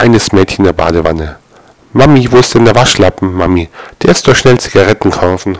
kleines Mädchen in der Badewanne. Mami, wo ist denn der Waschlappen, Mami? Der ist doch schnell Zigaretten kaufen.